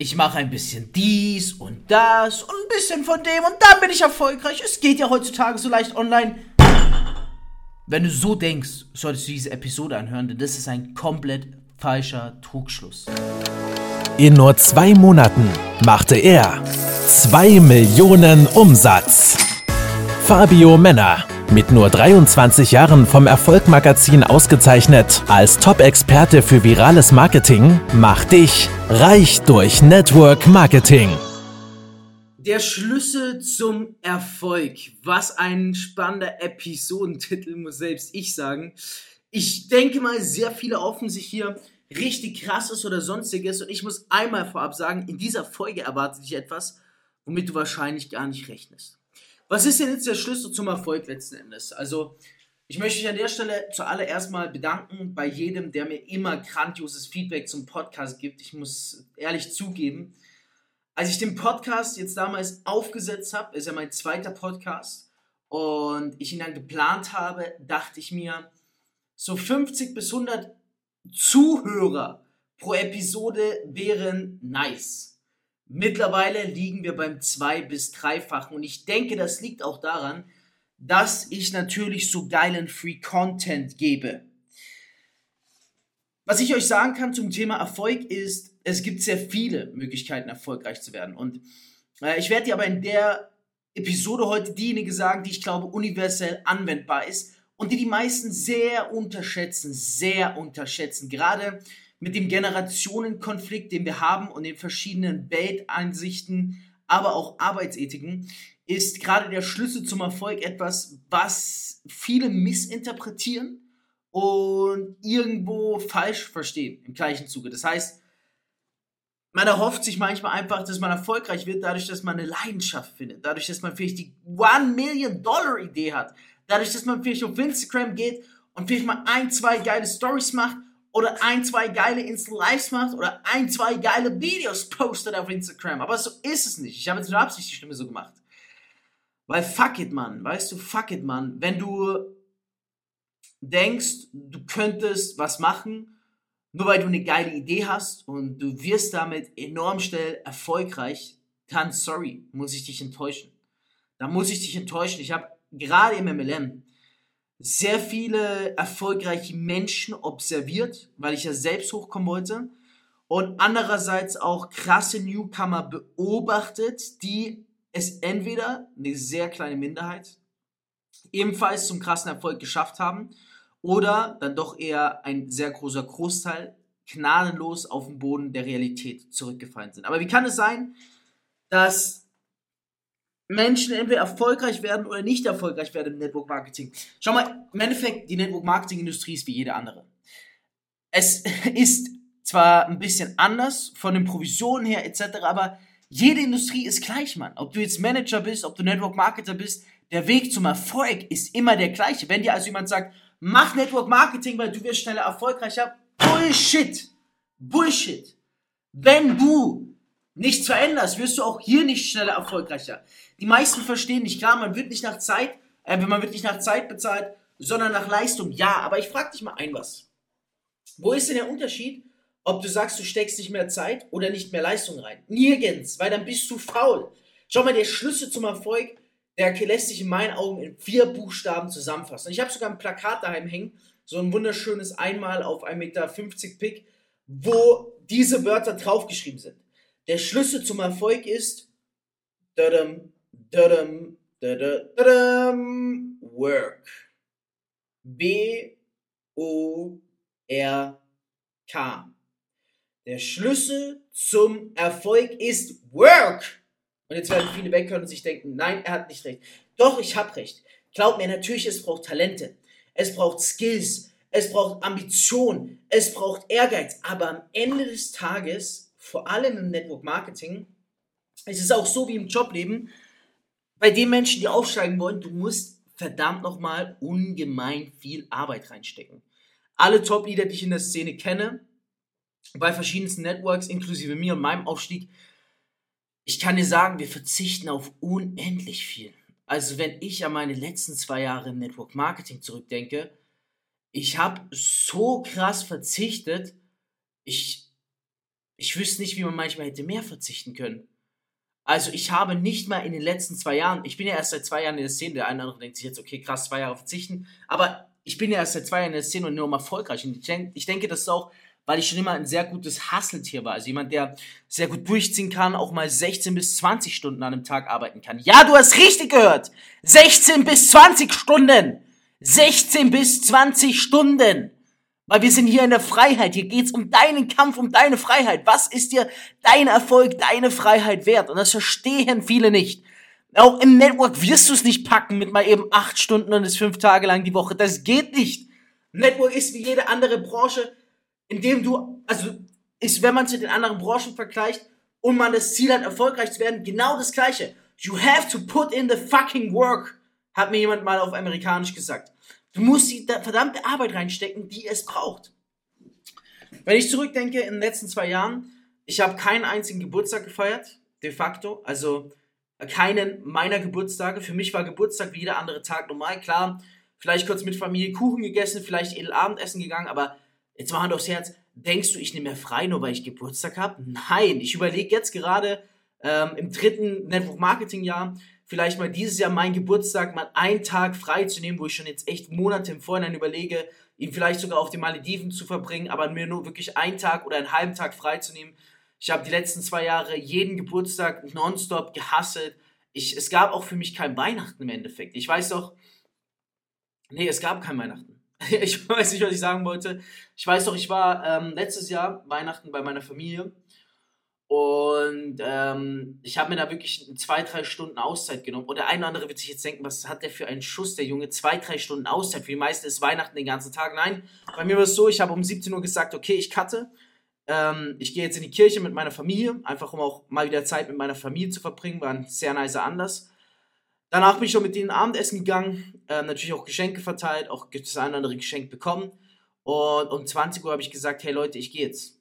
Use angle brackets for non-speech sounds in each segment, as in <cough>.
ich mache ein bisschen dies und das und ein bisschen von dem und dann bin ich erfolgreich. Es geht ja heutzutage so leicht online. Wenn du so denkst, solltest du diese Episode anhören, denn das ist ein komplett falscher Trugschluss. In nur zwei Monaten machte er 2 Millionen Umsatz. Fabio Männer mit nur 23 Jahren vom Erfolgmagazin ausgezeichnet als Top-Experte für virales Marketing, macht dich reich durch Network Marketing. Der Schlüssel zum Erfolg. Was ein spannender Episodentitel, muss selbst ich sagen. Ich denke mal, sehr viele hoffen sich hier richtig krasses oder sonstiges. Und ich muss einmal vorab sagen, in dieser Folge erwartet dich etwas, womit du wahrscheinlich gar nicht rechnest. Was ist denn jetzt der Schlüssel zum Erfolg letzten Endes? Also, ich möchte mich an der Stelle zuallererst mal bedanken bei jedem, der mir immer grandioses Feedback zum Podcast gibt. Ich muss ehrlich zugeben, als ich den Podcast jetzt damals aufgesetzt habe, ist ja mein zweiter Podcast, und ich ihn dann geplant habe, dachte ich mir, so 50 bis 100 Zuhörer pro Episode wären nice. Mittlerweile liegen wir beim zwei- bis dreifachen und ich denke, das liegt auch daran, dass ich natürlich so geilen Free Content gebe. Was ich euch sagen kann zum Thema Erfolg ist, es gibt sehr viele Möglichkeiten, erfolgreich zu werden. Und äh, ich werde dir aber in der Episode heute diejenige sagen, die ich glaube universell anwendbar ist und die die meisten sehr unterschätzen, sehr unterschätzen. Gerade mit dem Generationenkonflikt, den wir haben und den verschiedenen Weltansichten, aber auch Arbeitsethiken, ist gerade der Schlüssel zum Erfolg etwas, was viele missinterpretieren und irgendwo falsch verstehen im gleichen Zuge. Das heißt, man erhofft sich manchmal einfach, dass man erfolgreich wird, dadurch, dass man eine Leidenschaft findet, dadurch, dass man vielleicht die One Million Dollar Idee hat, dadurch, dass man vielleicht auf Instagram geht und vielleicht mal ein, zwei geile Stories macht oder ein, zwei geile Insta-Lives macht oder ein, zwei geile Videos postet auf Instagram. Aber so ist es nicht. Ich habe jetzt nur Absicht die Stimme so gemacht. Weil fuck it, Mann. Weißt du, fuck it, Mann. Wenn du denkst, du könntest was machen, nur weil du eine geile Idee hast und du wirst damit enorm schnell erfolgreich, dann sorry, muss ich dich enttäuschen. Da muss ich dich enttäuschen. Ich habe gerade im MLM sehr viele erfolgreiche Menschen observiert, weil ich ja selbst hochkommen wollte. Und andererseits auch krasse Newcomer beobachtet, die es entweder eine sehr kleine Minderheit ebenfalls zum krassen Erfolg geschafft haben oder dann doch eher ein sehr großer Großteil gnadenlos auf den Boden der Realität zurückgefallen sind. Aber wie kann es sein, dass Menschen entweder erfolgreich werden oder nicht erfolgreich werden im Network Marketing. Schau mal, im Endeffekt, die Network Marketing Industrie ist wie jede andere. Es <laughs> ist zwar ein bisschen anders von den Provisionen her etc., aber jede Industrie ist gleich, Mann. Ob du jetzt Manager bist, ob du Network Marketer bist, der Weg zum Erfolg ist immer der gleiche. Wenn dir also jemand sagt, mach Network Marketing, weil du wirst schneller erfolgreicher, Bullshit. Bullshit. Wenn du nichts veränderst, wirst du auch hier nicht schneller erfolgreicher. Die meisten verstehen nicht, klar, man wird nicht nach Zeit, äh, man wird nicht nach Zeit bezahlt, sondern nach Leistung. Ja, aber ich frage dich mal ein was. Wo ist denn der Unterschied, ob du sagst, du steckst nicht mehr Zeit oder nicht mehr Leistung rein? Nirgends, weil dann bist du faul. Schau mal, der Schlüssel zum Erfolg, der lässt sich in meinen Augen in vier Buchstaben zusammenfassen. Ich habe sogar ein Plakat daheim hängen, so ein wunderschönes Einmal auf 1,50 Meter Pick, wo diese Wörter draufgeschrieben sind. Der Schlüssel zum Erfolg ist dadam, dadam, dadam, Work. B O R K. Der Schlüssel zum Erfolg ist Work. Und jetzt werden viele weghören und sich denken, nein, er hat nicht recht. Doch, ich habe recht. Glaub mir, natürlich, es braucht Talente. Es braucht Skills. Es braucht Ambition. Es braucht Ehrgeiz. Aber am Ende des Tages vor allem im Network Marketing, es ist auch so wie im Jobleben, bei den Menschen, die aufsteigen wollen, du musst verdammt nochmal ungemein viel Arbeit reinstecken. Alle Top-Leader, die ich in der Szene kenne, bei verschiedensten Networks, inklusive mir und meinem Aufstieg, ich kann dir sagen, wir verzichten auf unendlich viel. Also wenn ich an meine letzten zwei Jahre im Network Marketing zurückdenke, ich habe so krass verzichtet, ich ich wüsste nicht, wie man manchmal hätte mehr verzichten können. Also ich habe nicht mal in den letzten zwei Jahren, ich bin ja erst seit zwei Jahren in der Szene, der eine oder andere denkt sich jetzt, okay, krass, zwei Jahre verzichten, aber ich bin ja erst seit zwei Jahren in der Szene und nur erfolgreich. Und ich, denk, ich denke, das ist auch, weil ich schon immer ein sehr gutes Hasseltier war. Also jemand, der sehr gut durchziehen kann, auch mal 16 bis 20 Stunden an einem Tag arbeiten kann. Ja, du hast richtig gehört! 16 bis 20 Stunden! 16 bis 20 Stunden! Weil wir sind hier in der Freiheit. Hier geht's um deinen Kampf, um deine Freiheit. Was ist dir dein Erfolg, deine Freiheit wert? Und das verstehen viele nicht. Auch im Network wirst du es nicht packen mit mal eben acht Stunden und es fünf Tage lang die Woche. Das geht nicht. Network ist wie jede andere Branche, in dem du, also ist, wenn man es mit den anderen Branchen vergleicht und man das Ziel hat, erfolgreich zu werden, genau das Gleiche. You have to put in the fucking work, hat mir jemand mal auf Amerikanisch gesagt. Du musst die verdammte Arbeit reinstecken, die es braucht. Wenn ich zurückdenke in den letzten zwei Jahren, ich habe keinen einzigen Geburtstag gefeiert, de facto. Also keinen meiner Geburtstage. Für mich war Geburtstag wie jeder andere Tag normal. Klar, vielleicht kurz mit Familie Kuchen gegessen, vielleicht edel Abendessen gegangen, aber jetzt mal Hand aufs Herz. Denkst du, ich nehme mir frei, nur weil ich Geburtstag habe? Nein, ich überlege jetzt gerade ähm, im dritten Network Marketing Jahr, vielleicht mal dieses Jahr meinen Geburtstag mal einen Tag frei zu nehmen, wo ich schon jetzt echt Monate im Vorhinein überlege, ihn vielleicht sogar auf den Malediven zu verbringen, aber mir nur wirklich einen Tag oder einen halben Tag frei zu nehmen. Ich habe die letzten zwei Jahre jeden Geburtstag nonstop gehasselt. Ich, es gab auch für mich kein Weihnachten im Endeffekt. Ich weiß doch, nee, es gab kein Weihnachten. <laughs> Ich weiß nicht, was ich sagen wollte. Ich weiß doch, ich war ähm, letztes Jahr Weihnachten bei meiner Familie und ähm, ich habe mir da wirklich zwei, drei Stunden Auszeit genommen. Und der eine oder andere wird sich jetzt denken, was hat der für einen Schuss, der Junge? Zwei, drei Stunden Auszeit. Für die meisten ist Weihnachten den ganzen Tag. Nein, bei mir war es so, ich habe um 17 Uhr gesagt, okay, ich cutte. Ähm, ich gehe jetzt in die Kirche mit meiner Familie, einfach um auch mal wieder Zeit mit meiner Familie zu verbringen. War ein sehr nicer Anlass. Danach bin ich schon mit denen Abendessen gegangen, ähm, natürlich auch Geschenke verteilt, auch das eine oder andere Geschenk bekommen. Und um 20 Uhr habe ich gesagt, hey Leute, ich gehe jetzt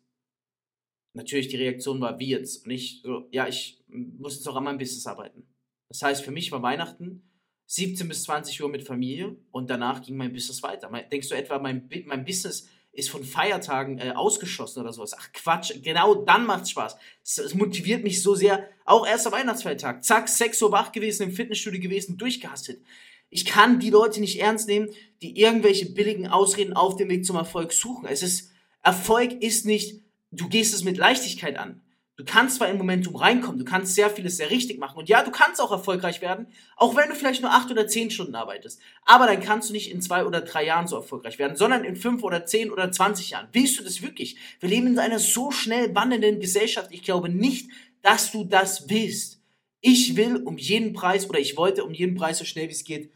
natürlich die Reaktion war, wie jetzt? Und ich so, ja, ich muss jetzt auch an meinem Business arbeiten. Das heißt, für mich war Weihnachten 17 bis 20 Uhr mit Familie und danach ging mein Business weiter. Denkst du etwa, mein, mein Business ist von Feiertagen äh, ausgeschlossen oder sowas? Ach Quatsch, genau dann macht's Spaß. Es, motiviert mich so sehr. Auch erster Weihnachtsfeiertag. Zack, 6 Uhr wach gewesen, im Fitnessstudio gewesen, durchgehastet. Ich kann die Leute nicht ernst nehmen, die irgendwelche billigen Ausreden auf dem Weg zum Erfolg suchen. Es ist, Erfolg ist nicht du gehst es mit Leichtigkeit an. Du kannst zwar im Momentum reinkommen, du kannst sehr vieles sehr richtig machen und ja, du kannst auch erfolgreich werden, auch wenn du vielleicht nur acht oder zehn Stunden arbeitest. Aber dann kannst du nicht in zwei oder drei Jahren so erfolgreich werden, sondern in fünf oder zehn oder zwanzig Jahren. Willst du das wirklich? Wir leben in einer so schnell wandelnden Gesellschaft. Ich glaube nicht, dass du das willst. Ich will um jeden Preis oder ich wollte um jeden Preis so schnell wie es geht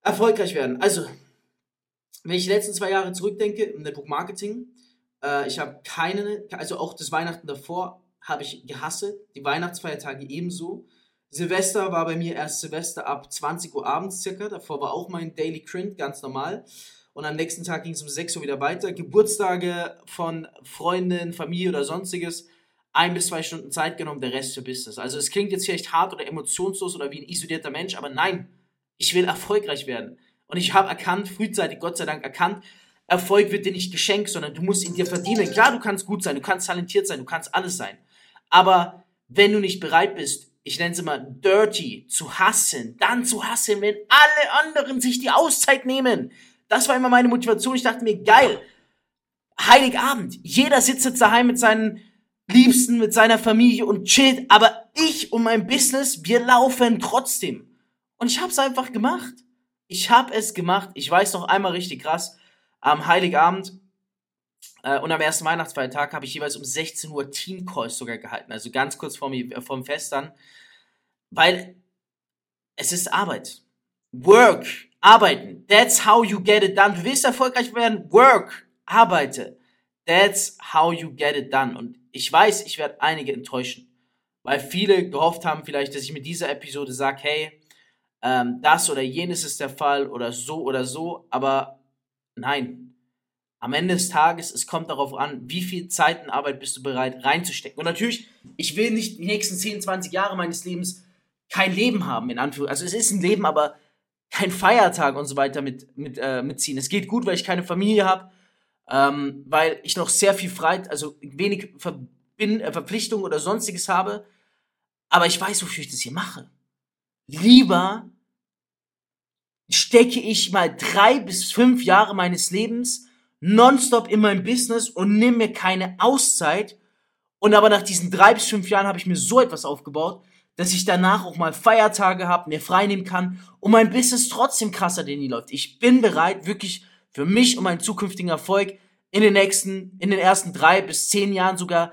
erfolgreich werden. Also, wenn ich die letzten zwei Jahre zurückdenke im Network Marketing, äh, ich habe keine, also auch das Weihnachten davor habe ich gehasselt, die Weihnachtsfeiertage ebenso. Silvester war bei mir erst Silvester ab 20 Uhr abends circa, davor war auch mein Daily Crit, ganz normal. Und am nächsten Tag ging es um 6 Uhr wieder weiter. Geburtstage von Freundinnen, Familie oder sonstiges, ein bis zwei Stunden Zeit genommen, der Rest für Business. Also es klingt jetzt vielleicht hart oder emotionslos oder wie ein isolierter Mensch, aber nein, ich will erfolgreich werden. Und ich habe erkannt, frühzeitig, Gott sei Dank erkannt, Erfolg wird dir nicht geschenkt, sondern du musst ihn dir verdienen. Klar, du kannst gut sein, du kannst talentiert sein, du kannst alles sein. Aber wenn du nicht bereit bist, ich nenne es immer dirty, zu hassen, dann zu hassen, wenn alle anderen sich die Auszeit nehmen. Das war immer meine Motivation. Ich dachte mir, geil, Heiligabend. Jeder sitzt jetzt daheim mit seinen Liebsten, mit seiner Familie und chillt. Aber ich und mein Business, wir laufen trotzdem. Und ich habe es einfach gemacht. Ich habe es gemacht. Ich weiß noch einmal richtig krass am Heiligabend äh, und am ersten Weihnachtsfeiertag habe ich jeweils um 16 Uhr Team-Calls sogar gehalten, also ganz kurz vor mir, vorm Fest dann, weil es ist Arbeit. Work, arbeiten. That's how you get it done. Du willst erfolgreich werden? Work, arbeite. That's how you get it done. Und ich weiß, ich werde einige enttäuschen, weil viele gehofft haben vielleicht, dass ich mit dieser Episode sage, hey, ähm, das oder jenes ist der Fall oder so oder so, aber Nein. Am Ende des Tages, es kommt darauf an, wie viel Zeit und Arbeit bist du bereit reinzustecken. Und natürlich, ich will nicht die nächsten 10, 20 Jahre meines Lebens kein Leben haben, in Anführungszeichen. Also es ist ein Leben, aber kein Feiertag und so weiter mit, mit, äh, mitziehen. Es geht gut, weil ich keine Familie habe. ähm, weil ich noch sehr viel Freit, also wenig Verbin äh, Verpflichtungen oder sonstiges habe. Aber ich weiß, wofür ich das hier mache. Lieber stecke ich mal drei bis fünf Jahre meines Lebens nonstop in mein Business und nehme mir keine Auszeit. Und aber nach diesen drei bis fünf Jahren habe ich mir so etwas aufgebaut, dass ich danach auch mal Feiertage habe, mir frei nehmen kann und mein Business trotzdem krasser denn nie läuft. Ich bin bereit, wirklich für mich und meinen zukünftigen Erfolg in den nächsten, in den ersten drei bis zehn Jahren sogar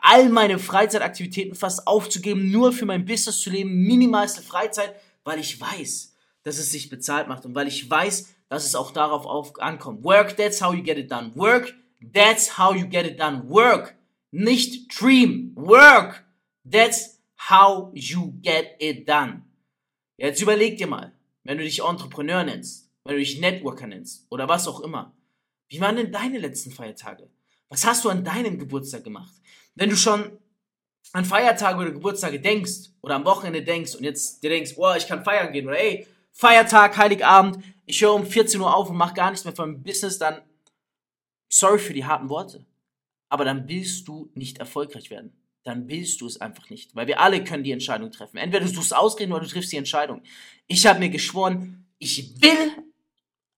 all meine Freizeitaktivitäten fast aufzugeben, nur für mein Business zu leben, minimalste Freizeit, weil ich weiß, dass es sich bezahlt macht und weil ich weiß, dass es auch darauf auf, ankommt. Work, that's how you get it done. Work, that's how you get it done. Work, nicht dream. Work, that's how you get it done. Jetzt überleg dir mal, wenn du dich Entrepreneur nennst, wenn du dich Networker nennst oder was auch immer. Wie waren denn deine letzten Feiertage? Was hast du an deinem Geburtstag gemacht? Wenn du schon an Feiertage oder Geburtstage denkst oder am Wochenende denkst und jetzt dir denkst, boah, ich kann feiern gehen oder ey, Feiertag, Heiligabend, ich höre um 14 Uhr auf und mache gar nichts mehr von meinem Business, dann sorry für die harten Worte. Aber dann willst du nicht erfolgreich werden. Dann willst du es einfach nicht. Weil wir alle können die Entscheidung treffen. Entweder du suchst ausreden oder du triffst die Entscheidung. Ich habe mir geschworen, ich will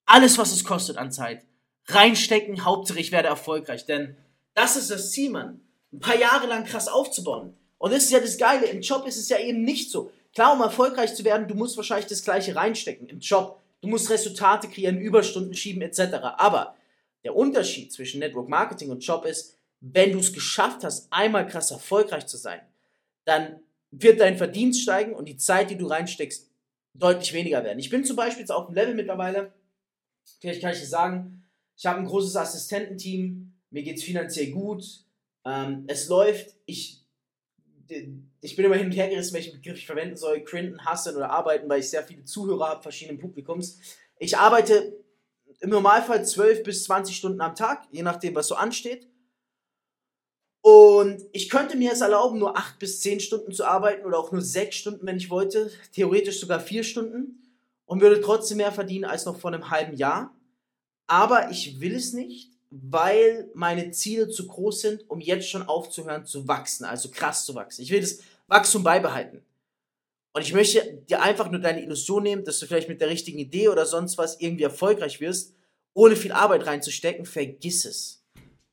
alles, was es kostet an Zeit, reinstecken. Hauptsache, ich werde erfolgreich. Denn das ist das Ziel, Mann. Ein paar Jahre lang krass aufzubauen. Und das ist ja das Geile. Im Job ist es ja eben nicht so. Klar, um erfolgreich zu werden, du musst wahrscheinlich das Gleiche reinstecken im Job. Du musst Resultate kreieren, Überstunden schieben etc. Aber der Unterschied zwischen Network Marketing und Job ist, wenn du es geschafft hast, einmal krass erfolgreich zu sein, dann wird dein Verdienst steigen und die Zeit, die du reinsteckst, deutlich weniger werden. Ich bin zum Beispiel jetzt auf dem Level mittlerweile, vielleicht kann ich dir sagen, ich habe ein großes Assistententeam, mir geht es finanziell gut, ähm, es läuft, ich ich bin immer hin und her gerissen, welchen Begriff ich verwenden soll, Crinton, Hasseln oder arbeiten, weil ich sehr viele Zuhörer habe, verschiedenen Publikums. Ich arbeite im Normalfall 12 bis 20 Stunden am Tag, je nachdem, was so ansteht. Und ich könnte mir es erlauben, nur 8 bis 10 Stunden zu arbeiten oder auch nur 6 Stunden, wenn ich wollte. Theoretisch sogar 4 Stunden. Und würde trotzdem mehr verdienen als noch vor einem halben Jahr. Aber ich will es nicht, weil meine Ziele zu groß sind, um jetzt schon aufzuhören zu wachsen, also krass zu wachsen. Ich will das Wachstum beibehalten. Und ich möchte dir einfach nur deine Illusion nehmen, dass du vielleicht mit der richtigen Idee oder sonst was irgendwie erfolgreich wirst, ohne viel Arbeit reinzustecken. Vergiss es.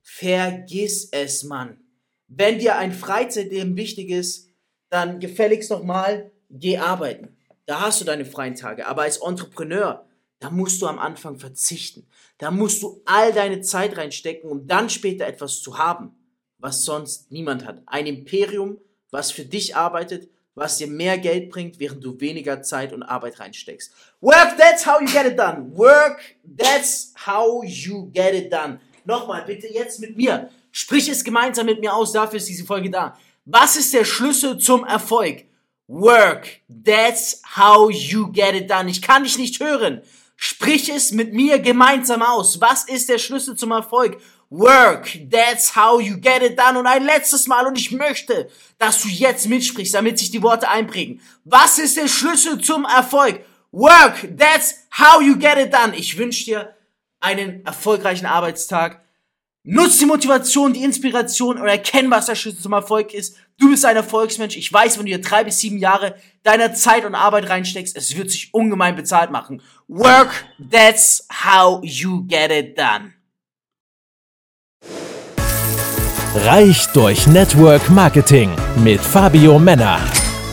Vergiss es, Mann. Wenn dir ein Freizeitleben wichtig ist, dann gefälligst nochmal, geh arbeiten. Da hast du deine freien Tage. Aber als Entrepreneur, da musst du am Anfang verzichten. Da musst du all deine Zeit reinstecken, um dann später etwas zu haben, was sonst niemand hat. Ein Imperium, was für dich arbeitet, was dir mehr Geld bringt, während du weniger Zeit und Arbeit reinsteckst. Work, that's how you get it done. Work, that's how you get it done. Nochmal, bitte jetzt mit mir. Sprich es gemeinsam mit mir aus, dafür ist diese Folge da. Was ist der Schlüssel zum Erfolg? Work, that's how you get it done. Ich kann dich nicht hören. Sprich es mit mir gemeinsam aus. Was ist der Schlüssel zum Erfolg? Work, that's how you get it done. Und ein letztes Mal, und ich möchte, dass du jetzt mitsprichst, damit sich die Worte einprägen. Was ist der Schlüssel zum Erfolg? Work, that's how you get it done. Ich wünsche dir einen erfolgreichen Arbeitstag. Nutz die Motivation, die Inspiration und erkenn, was der Schlüssel zum Erfolg ist. Du bist ein Erfolgsmensch. Ich weiß, wenn du hier drei bis sieben Jahre deiner Zeit und Arbeit reinsteckst, es wird sich ungemein bezahlt machen. Work, that's how you get it done. Reich durch Network Marketing mit Fabio Männer.